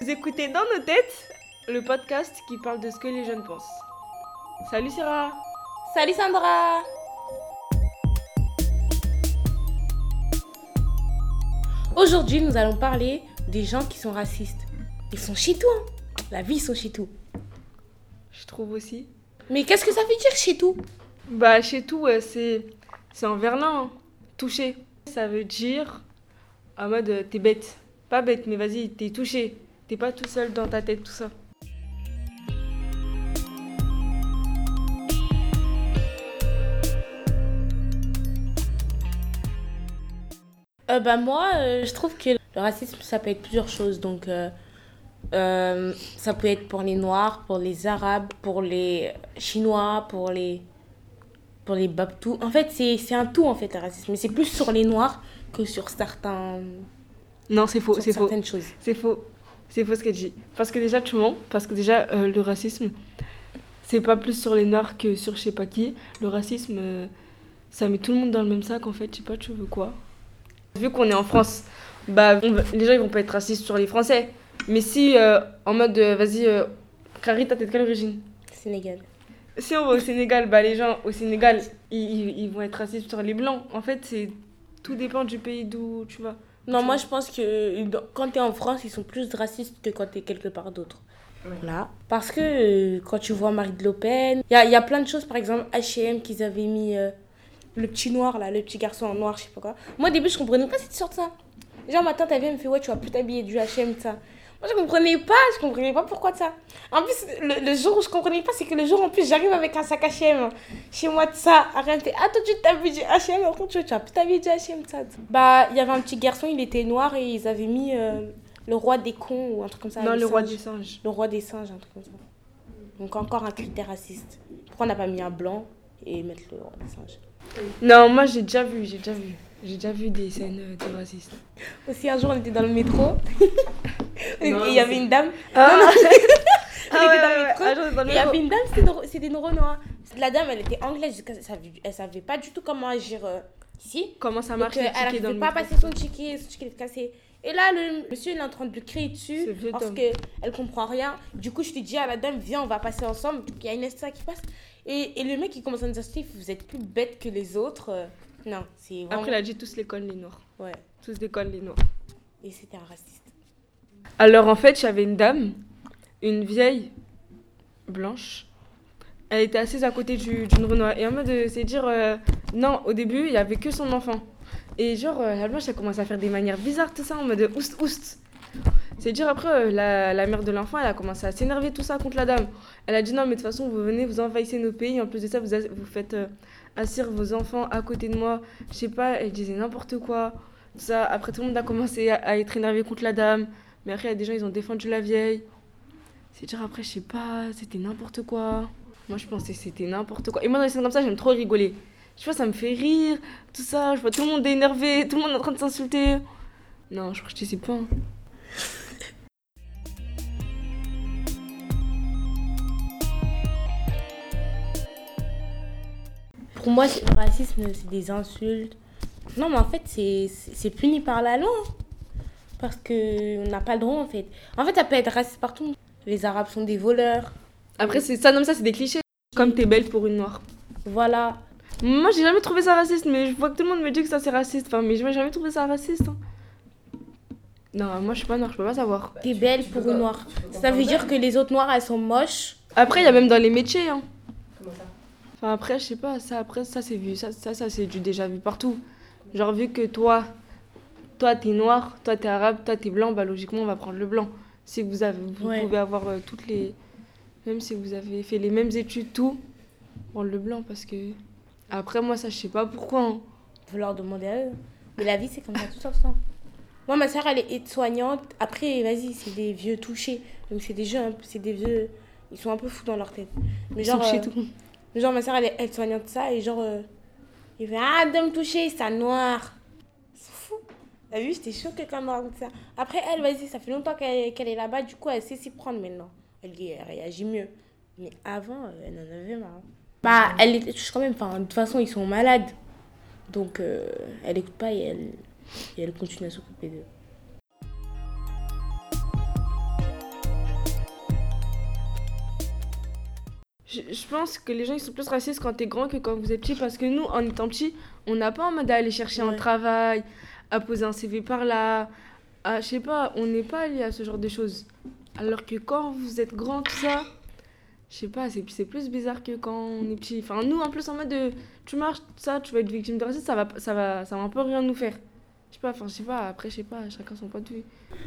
Vous écoutez Dans nos têtes, le podcast qui parle de ce que les jeunes pensent. Salut Sarah Salut Sandra Aujourd'hui, nous allons parler des gens qui sont racistes. Ils sont chez tout. hein. La vie, ils sont chez tout. Je trouve aussi. Mais qu'est-ce que ça veut dire chez tout Bah chez tout, euh, c'est c'est en verlan, hein. touché. Ça veut dire en mode euh, t'es bête. Pas bête, mais vas-y, t'es touché. T'es pas tout seul dans ta tête, tout ça. Euh, bah moi, euh, je trouve que le racisme, ça peut être plusieurs choses. Donc, euh, euh, ça peut être pour les Noirs, pour les Arabes, pour les Chinois, pour les, pour les Babtous. En fait, c'est un tout, en fait, le racisme. Mais c'est plus sur les Noirs que sur certains, Non, c'est faux, c'est faux. C'est faux. C'est faux ce qu'elle dit. Parce que déjà, tu mens. Parce que déjà, euh, le racisme, c'est pas plus sur les noirs que sur je sais pas qui. Le racisme, euh, ça met tout le monde dans le même sac en fait. Je sais pas, tu veux quoi? Vu qu'on est en France, bah, on les gens ils vont pas être racistes sur les Français. Mais si, euh, en mode, vas-y, Carrie, t'as de quelle origine? Sénégal. Si on va au Sénégal, bah, les gens au Sénégal, ils, ils- ils vont être racistes sur les blancs. En fait, c'est tout dépend du pays d'où tu vas. Non, moi je pense que quand tu es en France, ils sont plus racistes que quand tu es quelque part d'autre. Voilà. Parce que euh, quand tu vois Marine Le Pen, il y a, il y a plein de choses, par exemple HM qu'ils avaient mis euh, le petit noir là, le petit garçon en noir, je sais pas quoi. Moi au début je comprenais pas cette sorte ça. Genre ma tante elle vient elle me fait ouais tu vas plus t'habiller du HM ça. Moi je comprenais pas, je comprenais pas pourquoi de ça. En plus le, le jour où je comprenais pas c'est que le jour en plus j'arrive avec un sac HM chez moi de ça. Arrête, ah toi tu t'habilles du HM, par contre tu vas plus t'habiller du HM ça. Bah il y avait un petit garçon, il était noir et ils avaient mis euh, le roi des cons ou un truc comme ça. non, le roi des singes. Le roi des singes, un truc comme ça. Donc encore un critère raciste. Pourquoi on n'a pas mis un blanc et mettre le roi des singes? Non, moi j'ai déjà vu, j'ai déjà vu. J'ai déjà vu des scènes euh, de racistes. Aussi un jour on était dans le métro il y avait une dame. Ah, On était Ah ouais, ouais, ouais. Ah, il y avait une dame, c'était une- Renoir. La dame, elle était anglaise, elle savait, elle savait pas du tout comment agir euh, ici. Comment ça Donc, marche euh, les elle n'arrivait pas à passer son ticket, son ticket était cassé. Et là, le monsieur, il est en train de lui crier dessus parce qu'elle comprend rien. Du coup, je te dis à la dame, viens, on va passer ensemble. Donc, il y a une STA qui passe. Et, et le mec, il commence à nous dire, vous êtes plus bêtes que les autres. Euh, Non, c'est vraiment... Après, il a dit tous les cols les noirs. Ouais, Tous cols les noirs. et c'était un raciste. Alors en fait, j'avais une dame, une vieille blanche. Elle était assise à côté du- d'une Renoir. Et en mode, euh, c'est dire, euh, non, au début, il y avait que son enfant. Et genre, euh, la blanche, elle commence à faire des manières bizarres, tout ça, en mode oust oust. C'est dire après, la, la mère de l'enfant, elle a commencé à s'énerver tout ça contre la dame. Elle a dit non, mais de toute façon, vous venez, vous envahissez nos pays. En plus de ça, vous, vous faites assir vos enfants à côté de moi. Je sais pas, elle disait n'importe quoi. Tout ça. Après, tout le monde a commencé à être énervé contre la dame. Mais après, il y a des gens, ils ont défendu la vieille. C'est dire après, je sais pas, c'était n'importe quoi. Moi, je pensais c'était n'importe quoi. Et moi, dans les scènes comme ça, j'aime trop rigoler. Je vois, ça me fait rire, tout ça. Je vois tout le monde énervé, tout le monde en train de s'insulter. Non, je crois que je sais pas. Pour moi, le racisme, c'est des insultes. Non, mais en fait, c'est puni par la loi. Parce qu'on n'a pas le droit, en fait. En fait, ça peut être raciste partout. Les Arabes sont des voleurs. Après, c'est ça, non, ça, c'est des clichés. Comme t'es belle pour une noire. Voilà. Moi, j'ai jamais trouvé ça raciste, mais je vois que tout le monde me dit que ça, c'est raciste. Enfin, mais j'ai jamais trouvé ça raciste. hein. Non, moi, je suis pas noire, je peux pas savoir. T'es belle pour une noire. Ça veut dire que les autres noires, elles sont moches. Après, il y a même dans les métiers. Hein. Comment ça Enfin, après, je sais pas, ça, après, ça, c'est vu. Ça, ça, ça c'est du déjà vu partout. Genre, vu que toi, toi, t'es noir, toi, t'es arabe, toi, t'es blanc, bah, logiquement, on va prendre le blanc. Si vous, avez, vous Ouais. pouvez avoir euh, toutes les. Même si vous avez fait les mêmes études, tout, prendre le blanc parce que. Après, moi, ça, je sais pas pourquoi. hein. Faut leur demander à eux. Mais la vie, c'est comme ça, tout ça. ça. Moi, ma soeur, elle est aide-soignante. Après, vas-y, c'est des vieux touchés. Donc, c'est des jeunes, c'est des vieux. Ils sont un peu fous dans leur tête. Mais genre, euh, tout. genre ma soeur, elle est aide-soignante, ça. Et genre, euh, il fait Ah, de me toucher, c'est noir. Ah oui, j'étais choquée quand elle m'a raconté ça. Après, elle, vas-y, ça fait longtemps qu'elle est là-bas, du coup, elle sait s'y prendre maintenant. Elle, elle réagit mieux. Mais avant, euh, elle en avait marre. Bah, elle les touche quand même. Enfin, de toute façon, ils sont malades. Donc, euh, elle écoute pas et elle, continue à s'occuper d'eux. Je, je pense que les gens ils sont plus racistes quand t'es grand que quand vous êtes petit parce que nous en étant petit on n'a pas en mode d'aller chercher un travail à poser un CV par là, je sais pas, on n'est pas lié à ce genre de choses. Alors que quand vous êtes grand, tout ça, je sais pas, c'est plus bizarre que quand on est petit. Enfin, nous en plus en mode de tu marches, ça, tu vas être victime de racisme, ça va, ça va, ça va un peu rien nous faire. Je sais pas, enfin, je sais pas, après, je sais pas, chacun son point de vue.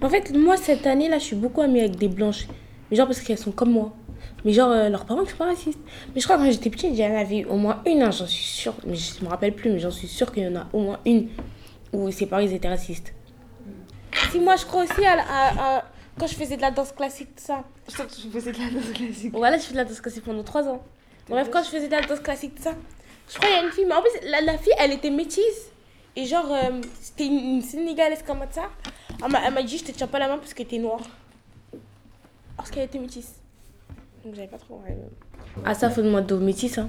En fait, moi, cette année-là, je suis beaucoup amie avec des blanches. Mais genre parce qu'elles sont comme moi. Mais genre, euh, leurs parents ne sont pas racistes. Mais je crois quand j'étais petite, il y en avait au moins une, hein, j'en suis sûre. Mais je me rappelle plus, mais j'en suis sûre qu'il y en a au moins une où ses parents ils étaient racistes. Si moi, je crois aussi à, la- à- à- quand je faisais de la danse classique, tout ça. Je crois que je faisais de la danse classique. Voilà, je fais de la danse classique pendant 3 ans. Bref, quand je faisais de la danse classique, tout ça, je crois qu'il y a une fille, mais en plus, la, la fille, elle était métisse. Et genre, euh, c'était une, une Sénégalaise comme ça. Elle m'a elle m'a dit, je te tiens pas la main parce que t'es noire. Parce qu'elle était métisse. Donc j'avais pas trop. ouais. Ah, ça, faut demander aux métisses. Hein.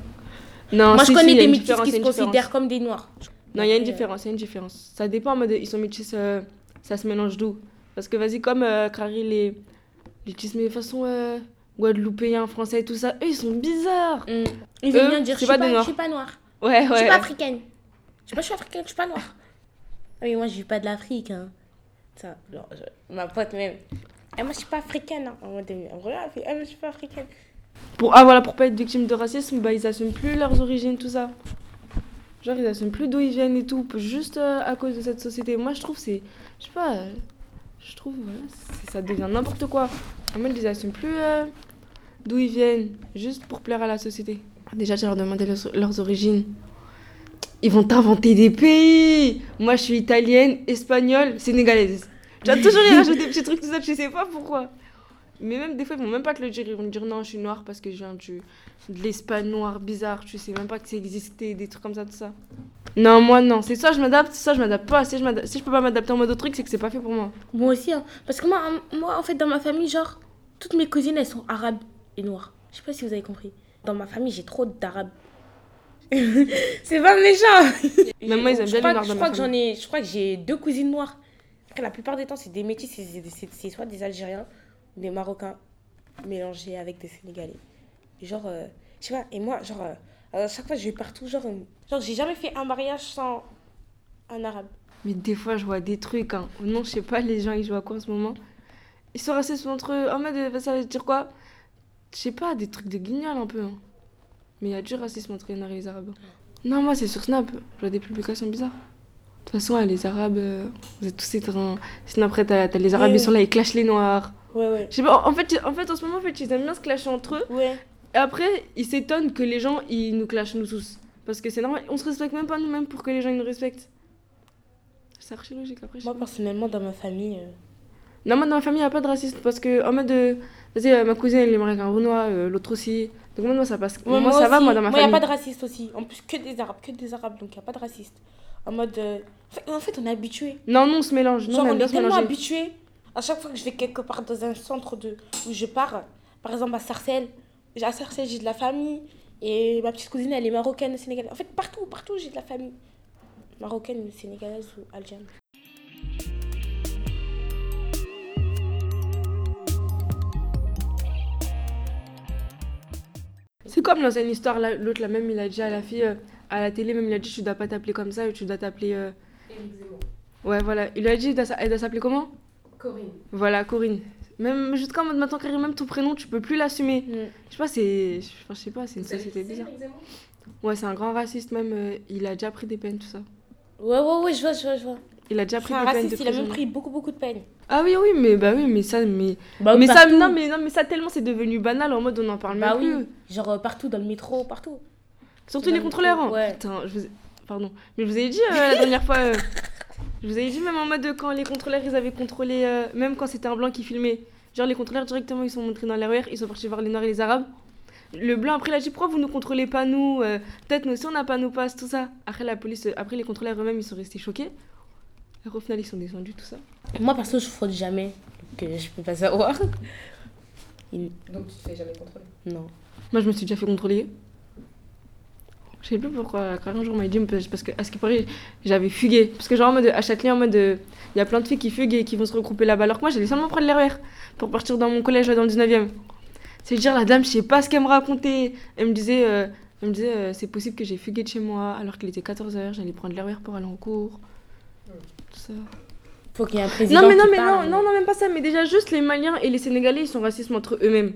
Non, Moi, je connais des métisses qui se différence. considèrent comme des noirs. Non, il y a une euh, différence, il y a une différence. Ça dépend en mode ils sont métis, euh, ça se mélange d'où? Parce que vas-y, comme euh, Crary, les, les métis, mais de façon euh, guadeloupéen, français et tout ça, eux ils sont bizarres. hum. Ils aiment bien dire, je suis pas pas, suis noire. Ouais, Je suis ouais. pas africaine. Je sais pas, je suis africaine, je suis pas noire. Ah, mais moi, je vis pas de l'Afrique. Hein. Ça, genre, je- ma pote même. Eh, moi, je suis pas africaine. Hein. En mais je suis pas africaine. Pour, ah voilà, pour pas être victime de racisme, bah ils assument plus leurs origines, tout ça. Genre ils assument plus d'où ils viennent et tout, juste euh, à cause de cette société. Moi je trouve c'est, je sais pas, je trouve voilà, ça devient n'importe quoi. En mode ils assument plus euh, d'où ils viennent, juste pour plaire à la société. Déjà tu leur demandé leurs, leurs origines. Ils vont t'inventer des pays. Moi je suis italienne, espagnole, sénégalaise. Tu vas toujours y rajouter des petits trucs tout ça, tu sais pas pourquoi. Mais même des fois, ils vont même pas te le dire. Ils vont te dire non, je suis noire parce que je viens du, de l'Espagne noire bizarre. Tu sais même pas que ça existait, des trucs comme ça, tout ça. Non, moi non. C'est soit je m'adapte, soit je m'adapte pas. Si je, si je peux pas m'adapter en mode autre truc, c'est que c'est pas fait pour moi. Moi aussi, hein. Parce que moi, hein, moi, en fait, dans ma famille, genre, toutes mes cousines, elles sont arabes et noires. Je sais pas si vous avez compris. Dans ma famille, j'ai trop d'arabes. c'est pas méchant. Même moi, ils aiment bien les noirs Je crois que j'en ai, je crois que j'ai deux cousines noires. Après, la plupart des temps, c'est des métis, c'est- soit des Algériens des Marocains mélangés avec des Sénégalais. Genre, euh, je sais pas, et moi, genre, euh, à chaque fois, je vais partout, genre, genre j'ai jamais fait un mariage sans un arabe. Mais des fois, je vois des trucs. Hein. Non, je sais pas, les gens, ils jouent à quoi en ce moment? Ils sont racistes entre eux. En mode, euh, ça veut dire quoi? Je sais pas, des trucs de guignol un peu. hein. Mais il y a du racisme entre les Arabes. Non, moi, c'est sur Snap. Je vois des publications bizarres. De toute façon, les Arabes, euh, vous êtes tous éteints. Sinon, après, t'as t'as les Arabes, Oui, ils sont là, ils clashent les Noirs. Ouais, ouais. Je sais pas, en fait, en fait, en ce moment, en fait, ils aiment bien se clasher entre eux. Ouais. Et après, ils s'étonnent que les gens, ils nous clashent, nous tous. Parce que c'est normal, on se respecte même pas nous-mêmes pour que les gens ils nous respectent. C'est archi logique après. Moi, personnellement, dans ma famille, euh, Non, moi dans ma famille, il n'y a pas de racisme parce que en mode de. Vas-y, euh, ma cousine elle est mariée avec un Renoir, euh, l'autre aussi. Donc moi, ça passe. Moi, ça va, moi dans ma Moi, il n'y famille. a pas de raciste aussi. En plus, que des arabes, que des arabes, donc il n'y a pas de raciste. En mode. euh, En fait, en fait, on est habitué. Non, non, on se mélange. Non, Genre, on on est tellement habitué. À chaque fois que je vais quelque part dans un centre de... où je pars, par exemple à Sarcelles, à Sarcelles, j'ai de la famille. Et ma petite cousine, elle est marocaine, sénégalaise. En fait, partout, partout, j'ai de la famille. Marocaine, sénégalaise ou algérienne. C'est comme dans une histoire, l'autre là même, il a dit à la fille, euh, à la télé, même il a dit tu dois pas t'appeler comme ça, tu dois t'appeler. euh, Ouais, voilà. Il lui a dit elle doit s'appeler comment? Corinne. Voilà, Corinne. Même jusqu'à mode maintenant, carrément, même ton prénom, tu peux plus l'assumer. Mm. Je sais pas, c'est. Enfin, je sais pas, c'est une société bizarre. Ouais, c'est un grand raciste même. euh, il a déjà pris des peines, tout ça. Ouais, ouais, ouais, je vois, je vois, je vois. Il a déjà pris C'est un des peines raciste, il a même prison. pris beaucoup, beaucoup de peine. Ah oui, oui, mais bah oui, mais ça, mais. Bah, mais ça, partout. non, mais non, mais ça tellement c'est devenu banal en mode on en parle Bah même oui. plus. Genre euh, partout, dans le métro, partout. Surtout Dans les le contrôleurs. hein. ouais. Putain, je vous ai... pardon. Mais je vous ai dit euh, la dernière fois. euh, Je vous avais dit même en mode quand les contrôleurs ils avaient contrôlé, euh, même quand c'était un blanc qui filmait. Genre les contrôleurs directement ils sont montrés dans l'RER, ils sont partis voir les noirs et les arabes. Le blanc après il a dit pourquoi vous nous contrôlez pas nous euh, Peut-être nous aussi on n'a pas nos passes, tout ça. Après la police, euh, après les contrôleurs eux-mêmes ils sont restés choqués. Et au final ils sont descendus, tout ça. Moi, perso, je fraude jamais. Euh, je peux pas savoir. Il- Donc tu te fais jamais contrôler? Non. Moi, je me suis déjà fait contrôler. Je sais plus pourquoi. Quand un jour, on m'a dit, parce que, à ce qui paraît, j'avais fugué. Parce que, genre, en mode, à Châtelet, en mode, il y a plein de filles qui fuguent et qui vont se regrouper là-bas. Alors que moi, j'allais seulement prendre l'RER pour partir dans mon collège là, dans le 19 e C'est dire la dame, je sais pas ce qu'elle me racontait. Elle me disait, euh, elle me disait euh, c'est possible que j'ai fugué de chez moi alors qu'il était 14h, j'allais prendre l'heure pour aller en cours. Tout ça. Faut qu'il y ait un président. Non mais non qui mais non, parle. non non même pas ça, mais déjà juste les Maliens et les Sénégalais, ils sont racistes entre eux-mêmes.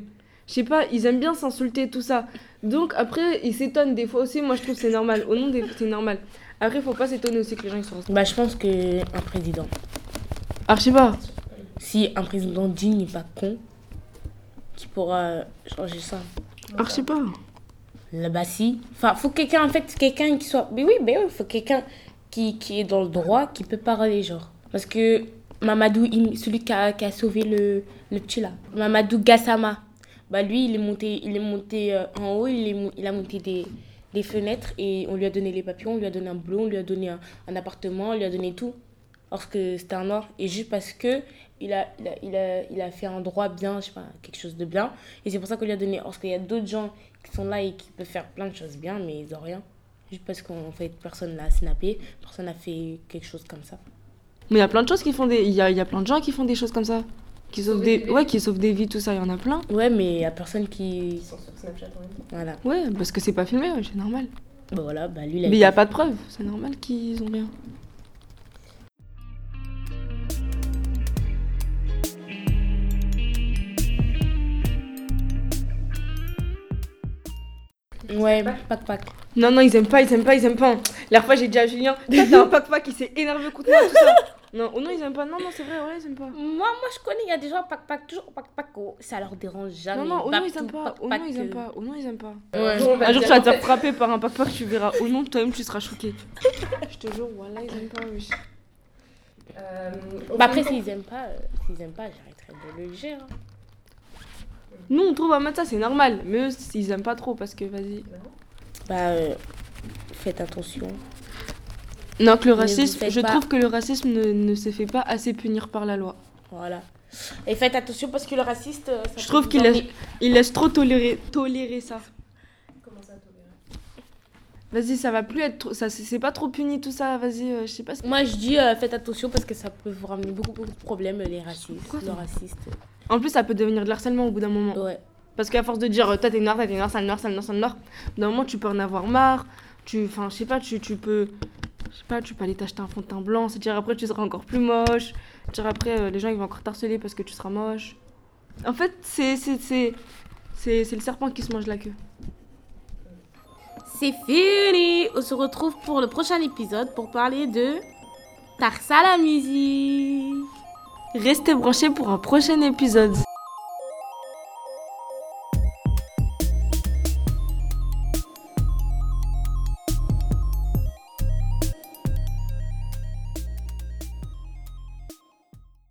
Je sais pas, ils aiment bien s'insulter tout ça. Donc après, ils s'étonnent des fois aussi, moi je trouve que c'est normal. Au nom des c'est normal. Après, faut pas s'étonner aussi que les gens ils sont. Bah, je pense que un président. Ah, je sais pas. Si un président digne n'est pas con, qui pourra changer ça. Ah, je sais pas. Là, bah si. Enfin, faut quelqu'un, en fait, quelqu'un qui soit. Mais oui, mais oui, faut quelqu'un qui, qui est dans le droit, qui peut parler, genre. Parce que Mamadou, celui qui a, qui a sauvé le, le petit là, Mamadou Gassama, bah lui, il est monté, il est monté euh, en haut, il, a monté des, des fenêtres et on lui a donné les papiers, on lui a donné un boulot, on lui a donné un, appartement, on lui a donné tout. Parce que c'était un noir. Et juste parce que il a, il, a, il, a, il a fait un droit bien, je sais pas, quelque chose de bien. Et c'est pour ça qu'on lui a donné. Parce qu'il y a d'autres gens qui sont là et qui peuvent faire plein de choses bien, mais ils ont rien. Juste parce qu'en fait, personne l'a snappé, personne n'a fait quelque chose comme ça. Mais il y a plein de choses qui font des. Il y a, y a plein de gens qui font des choses comme ça. Qui sauvent des. des Ouais, vies. qui sauvent des vies, tout ça, il y en a plein. Ouais, mais il y a personne qui. Ils sont sur Snapchat en même temps. Voilà. Ouais, parce que c'est pas filmé, ouais, c'est normal. Bah voilà, bah lui, il a Mais il été- y a pas de preuves, c'est normal qu'ils ont rien. Ouais, pack pack. Non, non, ils aiment pas, ils aiment pas, ils aiment pas. La fois, j'ai dit à Julien, t'as un pack-pack qui s'est énervé contre moi, tout ça. Non, oh non, ils aiment pas. Non, non, c'est vrai, ouais, ils aiment pas. Moi, moi, je connais, il y a des gens pack pack, toujours pack pack. oh, ça leur dérange jamais. Non, non, oh non, ils aiment pas. Oh non, ils aiment pas. Oh non, ils aiment pas. Un jour, tu vas te faire frapper par un pack-pack, tu verras. Oh non, toi-même, tu seras choqué. Je te jure, voilà, ils aiment pas, wesh. euh, Bah après, s'ils aiment pas, euh, s'ils aiment pas, j'arrêterai de le dire. hein. Nous, on trouve à mettre ça, c'est normal. Mais eux, ils aiment pas trop parce que, vas-y. Bah, euh, faites attention. Non, que le racisme, je pas- trouve que le racisme ne, ne se fait pas assez punir par la loi. Voilà. Et faites attention parce que le raciste. euh, ça Je trouve qu'il laisse, il laisse trop tolérer, tolérer ça. Comment ça, tolérer Vas-y, ça va plus être ça c'est pas trop puni tout ça, vas-y, euh, je sais pas. ce- Moi, je dis euh, faites attention parce que ça peut vous ramener beaucoup, beaucoup de problèmes, les racistes. Quoi, le raciste. En plus, ça peut devenir de l'harcèlement au bout d'un moment. Ouais. Parce qu'à force de dire, euh, toi t'es noir, toi t'es noir, sale noir, sale noir, sale noir, au bout d'un moment tu peux en avoir marre. Tu, enfin, je sais pas, tu, tu peux, je sais pas, tu peux aller t'acheter un fond de teint blanc, c'est-à-dire après tu seras encore plus moche. C'est-à-dire après euh, les gens ils vont encore t'harceler parce que tu seras moche. En fait, c'est, c'est, c'est, c'est, c'est le serpent qui se mange la queue. C'est fini. On se retrouve pour le prochain épisode pour parler de Tarsa la musique. Restez branchés pour un prochain épisode.